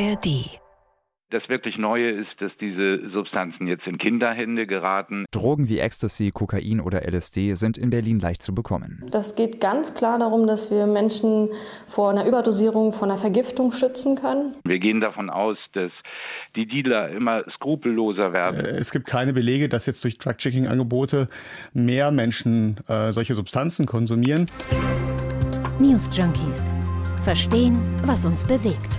ARD das wirklich Neue ist, dass diese Substanzen jetzt in Kinderhände geraten. Drogen wie Ecstasy, Kokain oder LSD sind in Berlin leicht zu bekommen. Das geht ganz klar darum, dass wir Menschen vor einer Überdosierung, vor einer Vergiftung schützen können. Wir gehen davon aus, dass die Dealer immer skrupelloser werden. Äh, es gibt keine Belege, dass jetzt durch Drug-Checking-Angebote mehr Menschen äh, solche Substanzen konsumieren. News Junkies. Verstehen, was uns bewegt.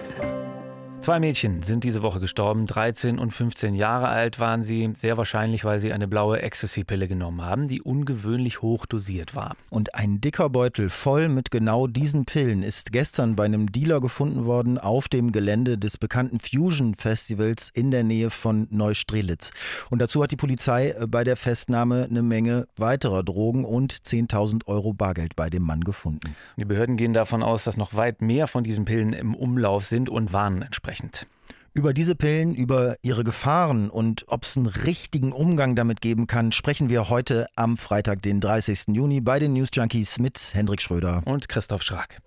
Zwei Mädchen sind diese Woche gestorben. 13 und 15 Jahre alt waren sie. Sehr wahrscheinlich, weil sie eine blaue Ecstasy-Pille genommen haben, die ungewöhnlich hoch dosiert war. Und ein dicker Beutel voll mit genau diesen Pillen ist gestern bei einem Dealer gefunden worden auf dem Gelände des bekannten Fusion Festivals in der Nähe von Neustrelitz. Und dazu hat die Polizei bei der Festnahme eine Menge weiterer Drogen und 10.000 Euro Bargeld bei dem Mann gefunden. Die Behörden gehen davon aus, dass noch weit mehr von diesen Pillen im Umlauf sind und warnen entsprechend entsprechend. Über diese Pillen, über ihre Gefahren und ob es einen richtigen Umgang damit geben kann, sprechen wir heute am Freitag, den 30. Juni bei den News Junkies mit Hendrik Schröder und Christoph Schrag.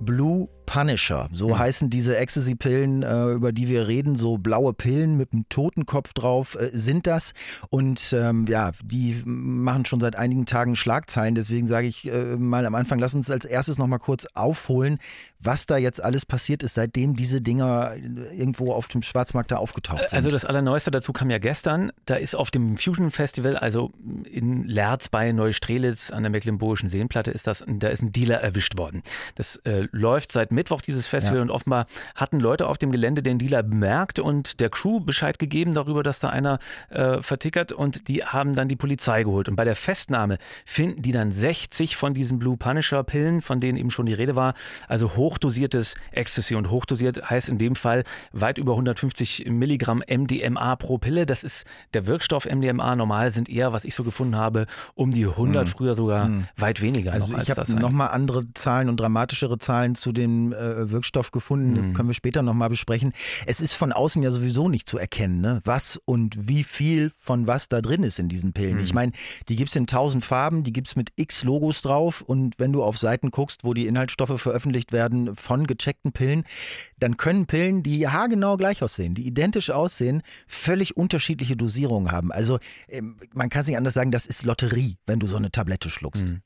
Blue Punisher. So mhm. heißen diese Ecstasy-Pillen, äh, über die wir reden, so blaue Pillen mit einem Totenkopf drauf äh, sind das. Und ähm, ja, die machen schon seit einigen Tagen Schlagzeilen. Deswegen sage ich äh, mal am Anfang, lass uns als erstes noch mal kurz aufholen, was da jetzt alles passiert ist, seitdem diese Dinger irgendwo auf dem Schwarzmarkt da aufgetaucht sind. Also das Allerneueste dazu kam ja gestern. Da ist auf dem Fusion Festival, also in Lerz bei Neustrelitz an der Mecklenburgischen Seenplatte, ist das, da ist ein Dealer erwischt worden. Das äh, läuft seit Mittwoch dieses Festival ja. und offenbar hatten Leute auf dem Gelände den Dealer bemerkt und der Crew Bescheid gegeben darüber, dass da einer äh, vertickert und die haben dann die Polizei geholt. Und bei der Festnahme finden die dann 60 von diesen Blue Punisher Pillen, von denen eben schon die Rede war, also hochdosiertes Ecstasy und hochdosiert heißt in dem Fall weit über 150 Milligramm MDMA pro Pille. Das ist der Wirkstoff MDMA. Normal sind eher, was ich so gefunden habe, um die 100, hm. früher sogar hm. weit weniger. Also noch ich habe nochmal andere Zahlen und dramatischere Zahlen zu den äh, Wirkstoff gefunden, mhm. können wir später nochmal besprechen. Es ist von außen ja sowieso nicht zu erkennen, ne? was und wie viel von was da drin ist in diesen Pillen. Mhm. Ich meine, die gibt es in tausend Farben, die gibt es mit x Logos drauf und wenn du auf Seiten guckst, wo die Inhaltsstoffe veröffentlicht werden von gecheckten Pillen, dann können Pillen, die haargenau gleich aussehen, die identisch aussehen, völlig unterschiedliche Dosierungen haben. Also ähm, man kann es nicht anders sagen, das ist Lotterie, wenn du so eine Tablette schluckst. Mhm.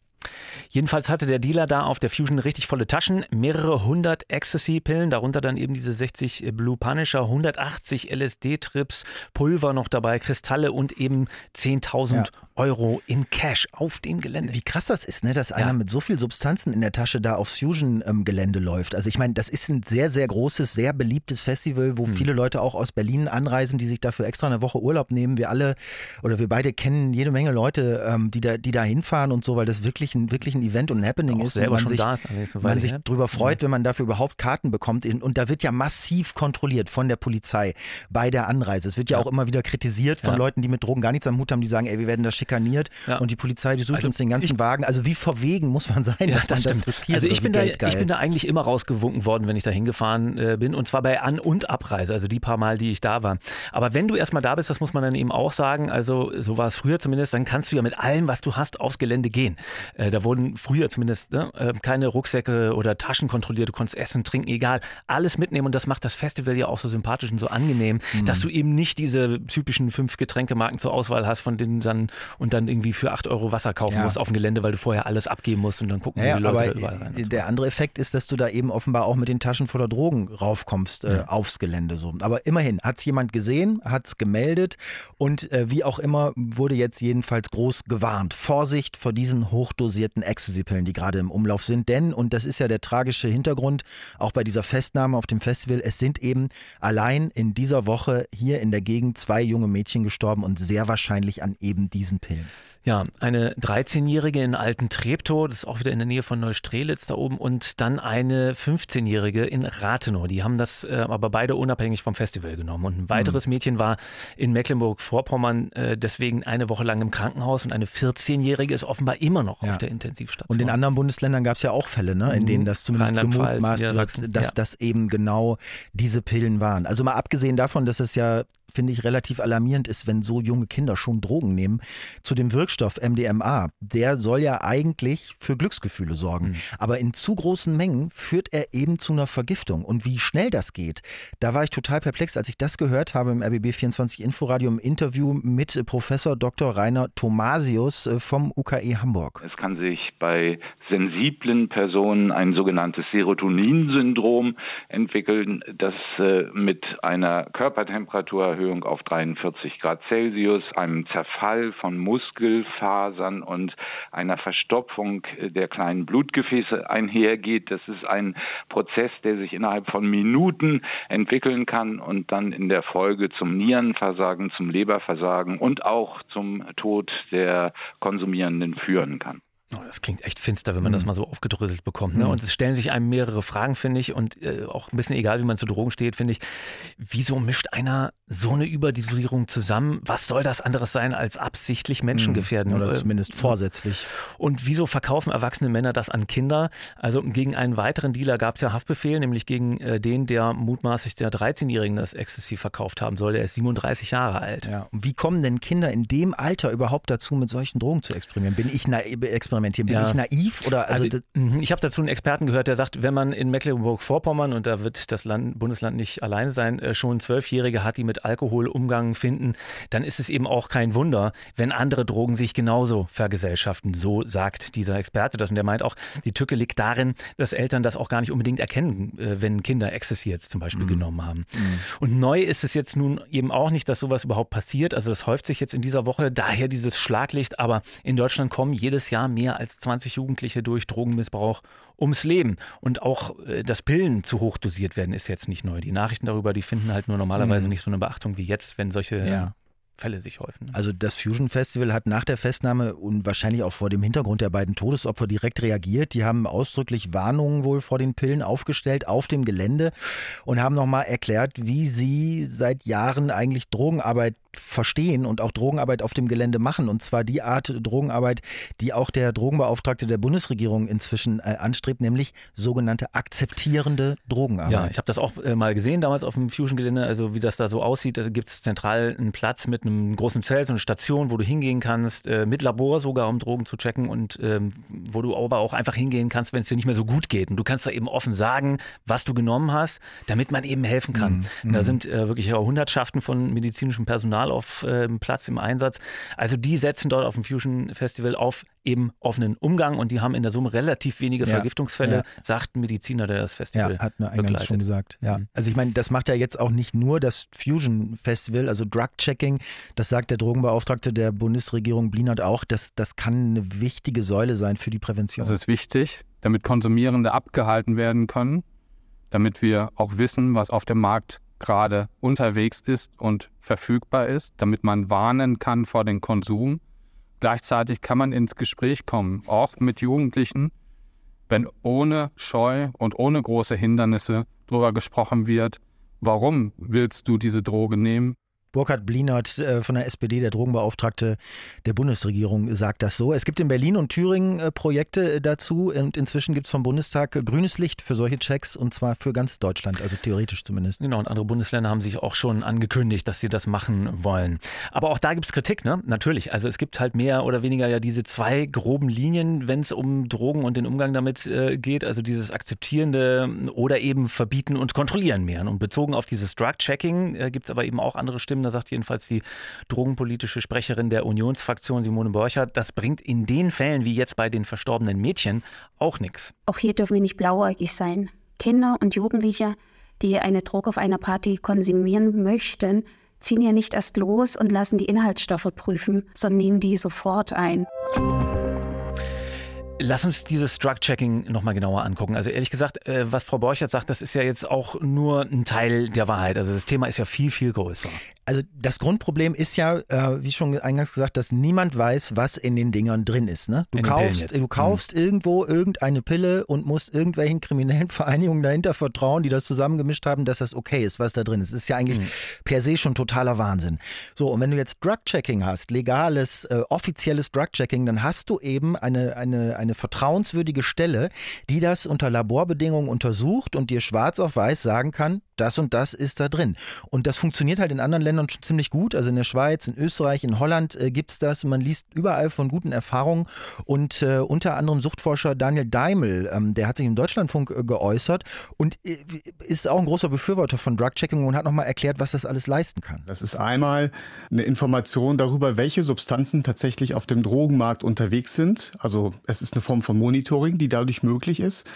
Jedenfalls hatte der Dealer da auf der Fusion richtig volle Taschen, mehrere hundert Ecstasy-Pillen, darunter dann eben diese 60 Blue Punisher, 180 LSD-Trips, Pulver noch dabei, Kristalle und eben 10.000 ja. Euro in Cash auf dem Gelände. Wie krass das ist, ne? dass ja. einer mit so viel Substanzen in der Tasche da aufs Fusion-Gelände ähm, läuft. Also ich meine, das ist ein sehr, sehr großes, sehr beliebtes Festival, wo hm. viele Leute auch aus Berlin anreisen, die sich dafür extra eine Woche Urlaub nehmen. Wir alle oder wir beide kennen jede Menge Leute, ähm, die, da, die da hinfahren und so, weil das wirklich ein, wirklich ein Event und ein Happening auch ist. Selber man sich, da ist man sich drüber freut, mhm. wenn man dafür überhaupt Karten bekommt. Und da wird ja massiv kontrolliert von der Polizei bei der Anreise. Es wird ja, ja. auch immer wieder kritisiert von ja. Leuten, die mit Drogen gar nichts am Hut haben, die sagen, ey, wir werden da schikaniert. Ja. Und die Polizei, die sucht also uns den ganzen ich, Wagen. Also wie verwegen muss man sein, ja, dass das man das riskiert? Also ich bin, da, ich bin da eigentlich immer rausgewunken worden, wenn ich da hingefahren äh, bin. Und zwar bei An- und Abreise, also die paar Mal, die ich da war. Aber wenn du erstmal da bist, das muss man dann eben auch sagen, also so war es früher zumindest, dann kannst du ja mit allem, was du hast, aufs Gelände gehen. Äh, da wurden früher zumindest ne, äh, keine Rucksäcke oder Taschen kontrolliert. Du konntest essen, trinken, egal. Alles mitnehmen. Und das macht das Festival ja auch so sympathisch und so angenehm, mhm. dass du eben nicht diese typischen fünf Getränkemarken zur Auswahl hast, von denen dann und dann irgendwie für acht Euro Wasser kaufen ja. musst auf dem Gelände, weil du vorher alles abgeben musst und dann gucken, ja, die Leute aber überall rein. Der so. andere Effekt ist, dass du da eben offenbar auch mit den Taschen voller Drogen raufkommst äh, ja. aufs Gelände. So. Aber immerhin, hat es jemand gesehen, hat es gemeldet und äh, wie auch immer wurde jetzt jedenfalls groß gewarnt. Vorsicht vor diesen hochdosierten Ecstasy-Pillen, die gerade im Umlauf sind. Denn, und das ist ja der tragische Hintergrund, auch bei dieser Festnahme auf dem Festival, es sind eben allein in dieser Woche hier in der Gegend zwei junge Mädchen gestorben und sehr wahrscheinlich an eben diesen Pillen. Ja, eine 13-Jährige in Alten Treptow, das ist auch wieder in der Nähe von Neustrelitz da oben, und dann eine 15-Jährige in Rathenow. Die haben das äh, aber beide unabhängig vom Festival genommen. Und ein weiteres mhm. Mädchen war in Mecklenburg-Vorpommern äh, deswegen eine Woche lang im Krankenhaus und eine 14-Jährige ist offenbar immer noch ja. auf der Intensivstation. Und in anderen Bundesländern gab es ja auch Fälle, ne, in denen das zumindest gemutmaßt wird, dass ja. das eben genau diese Pillen waren. Also mal abgesehen davon, dass es ja finde ich, relativ alarmierend ist, wenn so junge Kinder schon Drogen nehmen. zu dem Wirkstoff MDMA. Der soll ja eigentlich für Glücksgefühle sorgen. Mhm. Aber in zu großen Mengen führt er eben zu einer Vergiftung. Und wie schnell das geht, da war ich total perplex, als ich das gehört habe im RBB 24 Inforadio im Interview mit Professor Dr. Rainer Thomasius äh, vom UKE Hamburg. Es kann sich bei sensiblen Personen ein sogenanntes Serotonin-Syndrom entwickeln, das äh, mit einer Körpertemperaturerhöhung auf 43 Grad Celsius, einem Zerfall von Muskelfasern und einer Verstopfung der kleinen Blutgefäße einhergeht. Das ist ein Prozess, der sich innerhalb von Minuten entwickeln kann und dann in der Folge zum Nierenversagen, zum Leberversagen und auch zum Tod der Konsumierenden führen kann. Oh, das klingt echt finster, wenn man mhm. das mal so aufgedröselt bekommt. Ne? Mhm. Und es stellen sich einem mehrere Fragen, finde ich, und äh, auch ein bisschen egal, wie man zu Drogen steht, finde ich. Wieso mischt einer so eine Überdosierung zusammen? Was soll das anderes sein als absichtlich Menschen gefährden? Oder äh, zumindest vorsätzlich. Und wieso verkaufen erwachsene Männer das an Kinder? Also gegen einen weiteren Dealer gab es ja Haftbefehl, nämlich gegen äh, den, der mutmaßlich der 13-Jährigen das Ecstasy verkauft haben soll. Der ist 37 Jahre alt. Ja. Und wie kommen denn Kinder in dem Alter überhaupt dazu, mit solchen Drogen zu experimentieren? Bin ich naiv? Experimentieren? Bin ja. ich naiv? Oder also, also mhm, ich habe dazu einen Experten gehört, der sagt, wenn man in Mecklenburg-Vorpommern, und da wird das Land, Bundesland nicht alleine sein, äh, schon Zwölfjährige hat, die mit Alkohol Umgang finden, dann ist es eben auch kein Wunder, wenn andere Drogen sich genauso vergesellschaften. So sagt dieser Experte das. Und der meint auch, die Tücke liegt darin, dass Eltern das auch gar nicht unbedingt erkennen, äh, wenn Kinder Ecstasy jetzt zum Beispiel mhm. genommen haben. Mhm. Und neu ist es jetzt nun eben auch nicht, dass sowas überhaupt passiert. Also das häuft sich jetzt in dieser Woche, daher dieses Schlaglicht. Aber in Deutschland kommen jedes Jahr mehr als 20 Jugendliche durch Drogenmissbrauch ums Leben. Und auch, äh, dass Pillen zu hoch dosiert werden, ist jetzt nicht neu. Die Nachrichten darüber, die finden halt nur normalerweise mhm. nicht so eine Beachtung wie jetzt, wenn solche ja. Fälle sich häufen. Also das Fusion Festival hat nach der Festnahme und wahrscheinlich auch vor dem Hintergrund der beiden Todesopfer direkt reagiert. Die haben ausdrücklich Warnungen wohl vor den Pillen aufgestellt auf dem Gelände und haben nochmal erklärt, wie sie seit Jahren eigentlich Drogenarbeit verstehen und auch Drogenarbeit auf dem Gelände machen. Und zwar die Art Drogenarbeit, die auch der Drogenbeauftragte der Bundesregierung inzwischen äh, anstrebt, nämlich sogenannte akzeptierende Drogenarbeit. Ja, ich habe das auch äh, mal gesehen damals auf dem Fusion-Gelände, also wie das da so aussieht. Da gibt es zentral einen Platz mit einem großen Zelt, so eine Station, wo du hingehen kannst, äh, mit Labor sogar, um Drogen zu checken und ähm, wo du aber auch einfach hingehen kannst, wenn es dir nicht mehr so gut geht. Und du kannst da eben offen sagen, was du genommen hast, damit man eben helfen kann. Mhm. Da mhm. sind äh, wirklich Hundertschaften von medizinischem Personal Personal auf äh, Platz im Einsatz. Also die setzen dort auf dem Fusion Festival auf eben offenen Umgang und die haben in der Summe relativ wenige ja, Vergiftungsfälle, ja. sagt ein Mediziner, der das Festival ja, hat mir eingangs schon gesagt. Ja. Mhm. Also ich meine, das macht ja jetzt auch nicht nur das Fusion Festival, also Drug Checking, das sagt der Drogenbeauftragte der Bundesregierung Blinert auch, das, das kann eine wichtige Säule sein für die Prävention. Das ist wichtig, damit Konsumierende abgehalten werden können, damit wir auch wissen, was auf dem Markt gerade unterwegs ist und verfügbar ist, damit man warnen kann vor dem Konsum. Gleichzeitig kann man ins Gespräch kommen, auch mit Jugendlichen, wenn ohne Scheu und ohne große Hindernisse darüber gesprochen wird, warum willst du diese Droge nehmen? Burkhard Blinert äh, von der SPD, der Drogenbeauftragte der Bundesregierung, sagt das so. Es gibt in Berlin und Thüringen äh, Projekte äh, dazu und inzwischen gibt es vom Bundestag grünes Licht für solche Checks und zwar für ganz Deutschland, also theoretisch zumindest. Genau, und andere Bundesländer haben sich auch schon angekündigt, dass sie das machen wollen. Aber auch da gibt es Kritik, ne? Natürlich. Also es gibt halt mehr oder weniger ja diese zwei groben Linien, wenn es um Drogen und den Umgang damit geht. Also dieses Akzeptierende oder eben Verbieten und Kontrollieren mehr. Und bezogen auf dieses Drug-Checking gibt es aber eben auch andere Stimmen da sagt jedenfalls die drogenpolitische Sprecherin der Unionsfraktion Simone Borchert, das bringt in den Fällen wie jetzt bei den verstorbenen Mädchen auch nichts. Auch hier dürfen wir nicht blauäugig sein. Kinder und Jugendliche, die eine Droge auf einer Party konsumieren möchten, ziehen ja nicht erst los und lassen die Inhaltsstoffe prüfen, sondern nehmen die sofort ein. Lass uns dieses Drug-Checking nochmal genauer angucken. Also ehrlich gesagt, äh, was Frau Borchert sagt, das ist ja jetzt auch nur ein Teil der Wahrheit. Also das Thema ist ja viel, viel größer. Also das Grundproblem ist ja, äh, wie schon eingangs gesagt, dass niemand weiß, was in den Dingern drin ist. Ne? Du, kaufst, du kaufst mhm. irgendwo irgendeine Pille und musst irgendwelchen kriminellen Vereinigungen dahinter vertrauen, die das zusammengemischt haben, dass das okay ist, was da drin ist. Das ist ja eigentlich mhm. per se schon totaler Wahnsinn. So, und wenn du jetzt Drug-Checking hast, legales, äh, offizielles Drug-Checking, dann hast du eben eine, eine, eine vertrauenswürdige Stelle, die das unter Laborbedingungen untersucht und dir schwarz auf weiß sagen kann, das und das ist da drin. Und das funktioniert halt in anderen Ländern schon ziemlich gut. Also in der Schweiz, in Österreich, in Holland äh, gibt es das. Man liest überall von guten Erfahrungen. Und äh, unter anderem Suchtforscher Daniel Daimel, ähm, der hat sich im Deutschlandfunk äh, geäußert und äh, ist auch ein großer Befürworter von Drug-Checking und hat nochmal erklärt, was das alles leisten kann. Das ist einmal eine Information darüber, welche Substanzen tatsächlich auf dem Drogenmarkt unterwegs sind. Also es ist eine Form von Monitoring, die dadurch möglich ist.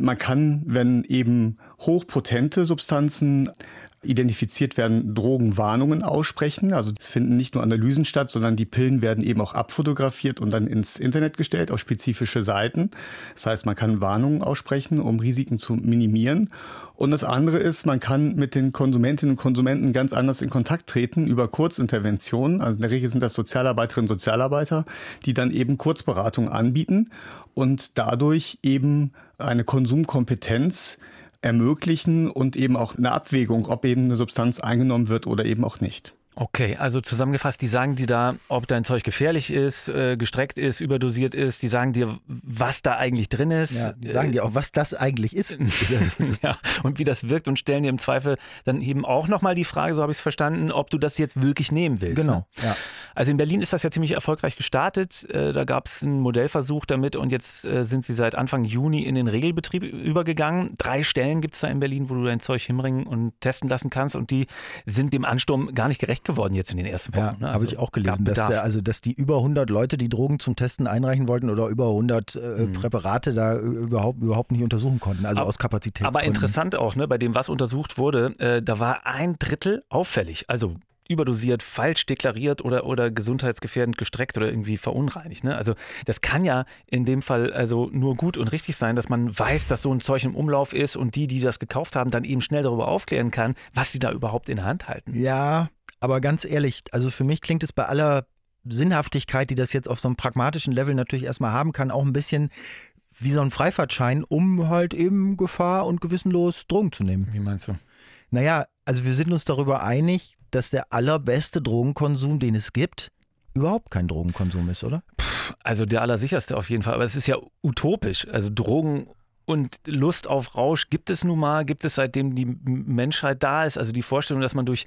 Man kann, wenn eben hochpotente Substanzen identifiziert werden, Drogenwarnungen aussprechen. Also es finden nicht nur Analysen statt, sondern die Pillen werden eben auch abfotografiert und dann ins Internet gestellt auf spezifische Seiten. Das heißt, man kann Warnungen aussprechen, um Risiken zu minimieren. Und das andere ist, man kann mit den Konsumentinnen und Konsumenten ganz anders in Kontakt treten über Kurzinterventionen. Also in der Regel sind das Sozialarbeiterinnen und Sozialarbeiter, die dann eben Kurzberatung anbieten und dadurch eben eine Konsumkompetenz ermöglichen und eben auch eine Abwägung, ob eben eine Substanz eingenommen wird oder eben auch nicht. Okay, also zusammengefasst, die sagen dir da, ob dein Zeug gefährlich ist, äh, gestreckt ist, überdosiert ist, die sagen dir, was da eigentlich drin ist. Ja, die sagen dir auch, was das eigentlich ist. ja, und wie das wirkt und stellen dir im Zweifel dann eben auch nochmal die Frage, so habe ich es verstanden, ob du das jetzt wirklich nehmen willst. Genau. Ne? Ja. Also in Berlin ist das ja ziemlich erfolgreich gestartet. Äh, da gab es einen Modellversuch damit und jetzt äh, sind sie seit Anfang Juni in den Regelbetrieb übergegangen. Drei Stellen gibt es da in Berlin, wo du dein Zeug hinbringen und testen lassen kannst und die sind dem Ansturm gar nicht gerecht geworden jetzt in den ersten Wochen. Ja, ne? also habe ich auch gelesen, dass, der, also, dass die über 100 Leute, die Drogen zum Testen einreichen wollten oder über 100 äh, mhm. Präparate da überhaupt, überhaupt nicht untersuchen konnten, also aber, aus Kapazitätsgründen. Aber interessant auch, ne, bei dem, was untersucht wurde, äh, da war ein Drittel auffällig. Also überdosiert, falsch deklariert oder, oder gesundheitsgefährdend gestreckt oder irgendwie verunreinigt. Ne? Also das kann ja in dem Fall also nur gut und richtig sein, dass man weiß, dass so ein Zeug im Umlauf ist und die, die das gekauft haben, dann eben schnell darüber aufklären kann, was sie da überhaupt in der Hand halten. Ja, aber ganz ehrlich, also für mich klingt es bei aller Sinnhaftigkeit, die das jetzt auf so einem pragmatischen Level natürlich erstmal haben kann, auch ein bisschen wie so ein Freifahrtschein, um halt eben Gefahr und gewissenlos Drogen zu nehmen. Wie meinst du? Naja, also wir sind uns darüber einig, dass der allerbeste Drogenkonsum, den es gibt, überhaupt kein Drogenkonsum ist, oder? Also der allersicherste auf jeden Fall. Aber es ist ja utopisch. Also Drogen und Lust auf Rausch gibt es nun mal, gibt es seitdem die Menschheit da ist. Also die Vorstellung, dass man durch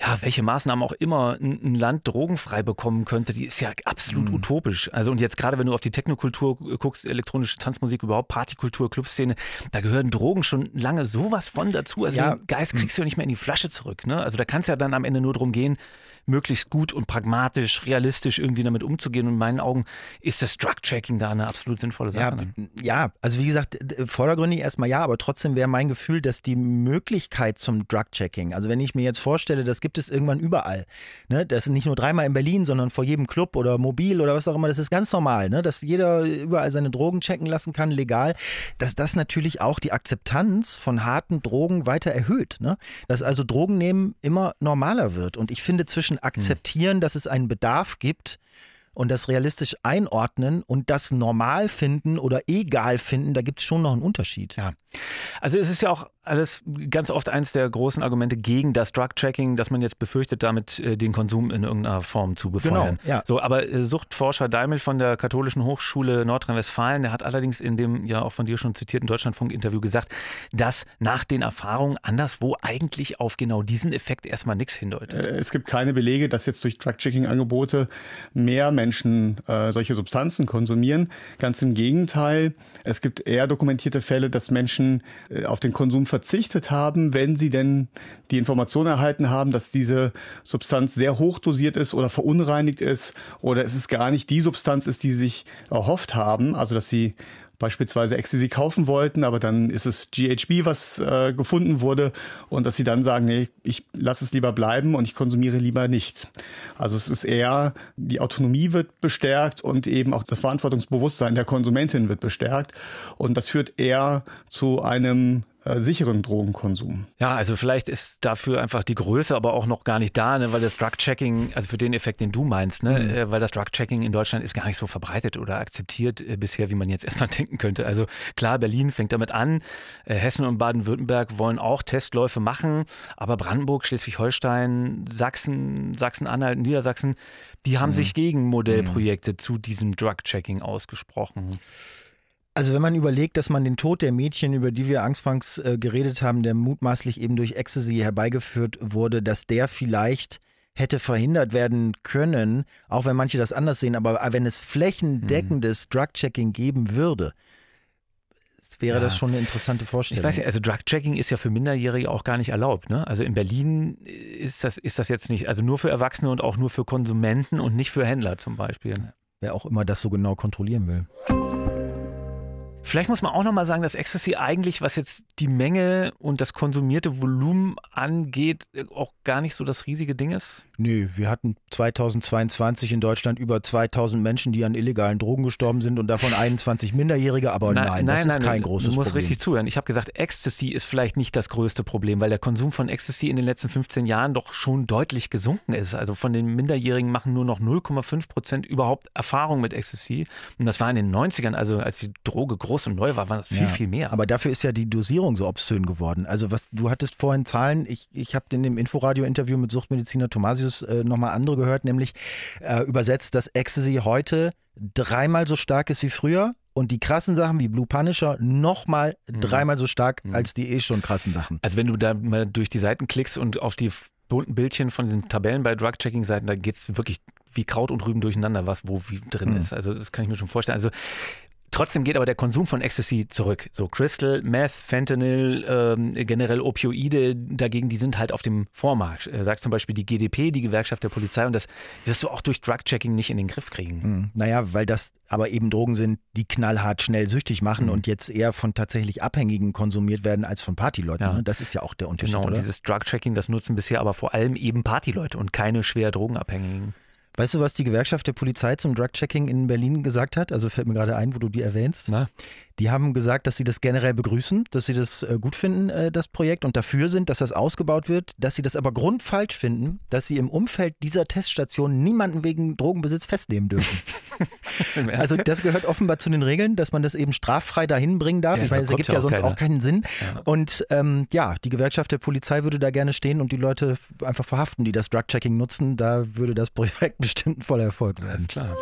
ja, welche Maßnahmen auch immer ein, Land drogenfrei bekommen könnte, die ist ja absolut mhm. utopisch. Also und jetzt gerade, wenn du auf die Technokultur guckst, elektronische Tanzmusik, überhaupt Partykultur, Clubszene, da gehören Drogen schon lange sowas von dazu. Also ja. den Geist kriegst du ja nicht mehr in die Flasche zurück. Ne? Also da kann es ja dann am Ende nur darum gehen, möglichst gut und pragmatisch, realistisch irgendwie damit umzugehen. Und in meinen Augen ist das Drug-Checking da eine absolut sinnvolle Sache. Ja, ne? ja, also wie gesagt, vordergründig erstmal ja, aber trotzdem wäre mein Gefühl, dass die Möglichkeit zum Drug-Checking, also wenn ich mir jetzt vorstelle, das gibt es irgendwann überall, ne? das ist nicht nur dreimal in Berlin, sondern vor jedem Club oder mobil oder was auch immer, das ist ganz normal, ne? dass jeder überall seine Drogen checken lassen kann, legal, dass das natürlich auch die Akzeptanz von harten Drogen weiter erhöht. Ne? Dass also Drogen nehmen immer normaler wird. Und ich finde zwischen akzeptieren, dass es einen Bedarf gibt und das realistisch einordnen und das normal finden oder egal finden, da gibt es schon noch einen Unterschied. Ja. Also es ist ja auch alles ganz oft eins der großen Argumente gegen das Drug-Tracking, dass man jetzt befürchtet, damit äh, den Konsum in irgendeiner Form zu befeuern. Genau, ja. So, aber äh, Suchtforscher Daimel von der Katholischen Hochschule Nordrhein-Westfalen, der hat allerdings in dem ja auch von dir schon zitierten Deutschlandfunk-Interview gesagt, dass nach den Erfahrungen anderswo eigentlich auf genau diesen Effekt erstmal nichts hindeutet. Äh, es gibt keine Belege, dass jetzt durch Drug-Checking-Angebote mehr Menschen äh, solche Substanzen konsumieren. Ganz im Gegenteil, es gibt eher dokumentierte Fälle, dass Menschen äh, auf den Konsum verzichten verzichtet haben, wenn sie denn die Information erhalten haben, dass diese Substanz sehr hoch dosiert ist oder verunreinigt ist oder es ist gar nicht die Substanz ist, die sie sich erhofft haben, also dass sie beispielsweise Ecstasy kaufen wollten, aber dann ist es GHB, was äh, gefunden wurde und dass sie dann sagen, nee, ich lasse es lieber bleiben und ich konsumiere lieber nicht. Also es ist eher, die Autonomie wird bestärkt und eben auch das Verantwortungsbewusstsein der Konsumentin wird bestärkt und das führt eher zu einem äh, sicheren Drogenkonsum. Ja, also vielleicht ist dafür einfach die Größe aber auch noch gar nicht da, ne, weil das Drug-Checking, also für den Effekt, den du meinst, ne, mhm. äh, weil das Drug-Checking in Deutschland ist gar nicht so verbreitet oder akzeptiert äh, bisher, wie man jetzt erstmal denken könnte. Also klar, Berlin fängt damit an, äh, Hessen und Baden-Württemberg wollen auch Testläufe machen, aber Brandenburg, Schleswig-Holstein, Sachsen, Sachsen-Anhalt, Niedersachsen, die haben mhm. sich gegen Modellprojekte mhm. zu diesem Drug-Checking ausgesprochen. Also wenn man überlegt, dass man den Tod der Mädchen, über die wir anfangs äh, geredet haben, der mutmaßlich eben durch Ecstasy herbeigeführt wurde, dass der vielleicht hätte verhindert werden können, auch wenn manche das anders sehen, aber wenn es flächendeckendes mhm. Drug-Checking geben würde, wäre ja. das schon eine interessante Vorstellung. Ich weiß nicht, also Drug-Checking ist ja für Minderjährige auch gar nicht erlaubt. Ne? Also in Berlin ist das, ist das jetzt nicht, also nur für Erwachsene und auch nur für Konsumenten und nicht für Händler zum Beispiel. Wer auch immer das so genau kontrollieren will. Vielleicht muss man auch nochmal sagen, dass Ecstasy eigentlich, was jetzt die Menge und das konsumierte Volumen angeht, auch gar nicht so das riesige Ding ist. Nö, wir hatten 2022 in Deutschland über 2000 Menschen, die an illegalen Drogen gestorben sind und davon 21 Minderjährige, aber nein, nein, das nein, ist kein großes Problem. Du musst richtig zuhören. Ich habe gesagt, Ecstasy ist vielleicht nicht das größte Problem, weil der Konsum von Ecstasy in den letzten 15 Jahren doch schon deutlich gesunken ist. Also von den Minderjährigen machen nur noch 0,5 Prozent überhaupt Erfahrung mit Ecstasy. Und das war in den 90ern, also als die Droge groß und neu war, war das viel, ja, viel mehr. Aber dafür ist ja die Dosierung so obszön geworden. Also was du hattest vorhin Zahlen, ich, ich habe in dem Inforadio-Interview mit Suchtmediziner Thomasius äh, nochmal andere gehört, nämlich äh, übersetzt, dass Ecstasy heute dreimal so stark ist wie früher und die krassen Sachen wie Blue Punisher nochmal mhm. dreimal so stark mhm. als die eh schon krassen Sachen. Also wenn du da mal durch die Seiten klickst und auf die bunten Bildchen von diesen Tabellen bei Drug-Checking-Seiten, da geht es wirklich wie Kraut und Rüben durcheinander, was wo wie drin mhm. ist. Also das kann ich mir schon vorstellen. Also Trotzdem geht aber der Konsum von Ecstasy zurück. So Crystal, Meth, Fentanyl, ähm, generell Opioide dagegen, die sind halt auf dem Vormarsch. Äh, sagt zum Beispiel die GDP, die Gewerkschaft der Polizei, und das wirst du auch durch Drug-Checking nicht in den Griff kriegen. Mhm. Naja, weil das aber eben Drogen sind, die knallhart schnell süchtig machen mhm. und jetzt eher von tatsächlich Abhängigen konsumiert werden als von Partyleuten. Ja. Ne? Das ist ja auch der Unterschied. Genau, und dieses Drug-Checking, das nutzen bisher aber vor allem eben Partyleute und keine schwer Drogenabhängigen. Weißt du, was die Gewerkschaft der Polizei zum Drug-Checking in Berlin gesagt hat? Also fällt mir gerade ein, wo du die erwähnst. Na? Die haben gesagt, dass sie das generell begrüßen, dass sie das äh, gut finden, äh, das Projekt, und dafür sind, dass das ausgebaut wird, dass sie das aber grundfalsch finden, dass sie im Umfeld dieser Teststation niemanden wegen Drogenbesitz festnehmen dürfen. also das gehört offenbar zu den Regeln, dass man das eben straffrei dahin bringen darf. Ja, ich meine, es ergibt ja, sonst keiner. auch keinen Sinn. Ja. Und ähm, ja, die Gewerkschaft der Polizei würde da gerne stehen und die Leute einfach verhaften, die das Drug-Checking nutzen. Da würde das Projekt bestimmt voller Erfolg werden. Alles klar.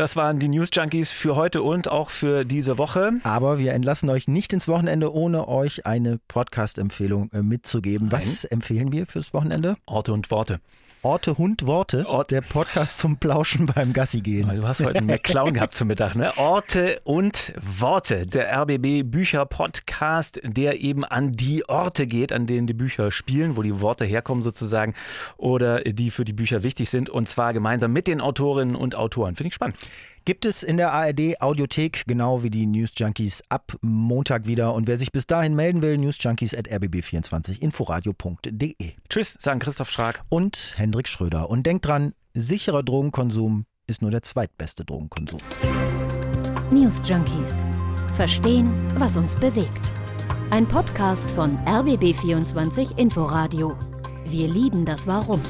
Das waren die News Junkies für heute und auch für diese Woche. Aber wir entlassen euch nicht ins Wochenende, ohne euch eine Podcast-Empfehlung äh, mitzugeben. Nein. Was empfehlen wir fürs Wochenende? Orte und Worte. Orte, Hund, Worte. Ort. Der Podcast zum Plauschen beim Gassi gehen. Du hast heute einen McClown gehabt zum Mittag, ne? Orte und Worte. Der RBB Bücher Podcast, der eben an die Orte geht, an denen die Bücher spielen, wo die Worte herkommen sozusagen oder die für die Bücher wichtig sind und zwar gemeinsam mit den Autorinnen und Autoren. Finde ich spannend. Gibt es in der ARD Audiothek, genau wie die News Junkies, ab Montag wieder. Und wer sich bis dahin melden will, newsjunkies at rbb24inforadio.de. Tschüss, sagen Christoph Schrag. Und Hendrik Schröder. Und denkt dran, sicherer Drogenkonsum ist nur der zweitbeste Drogenkonsum. News Junkies. Verstehen, was uns bewegt. Ein Podcast von RBB24 Inforadio. Wir lieben das Warum.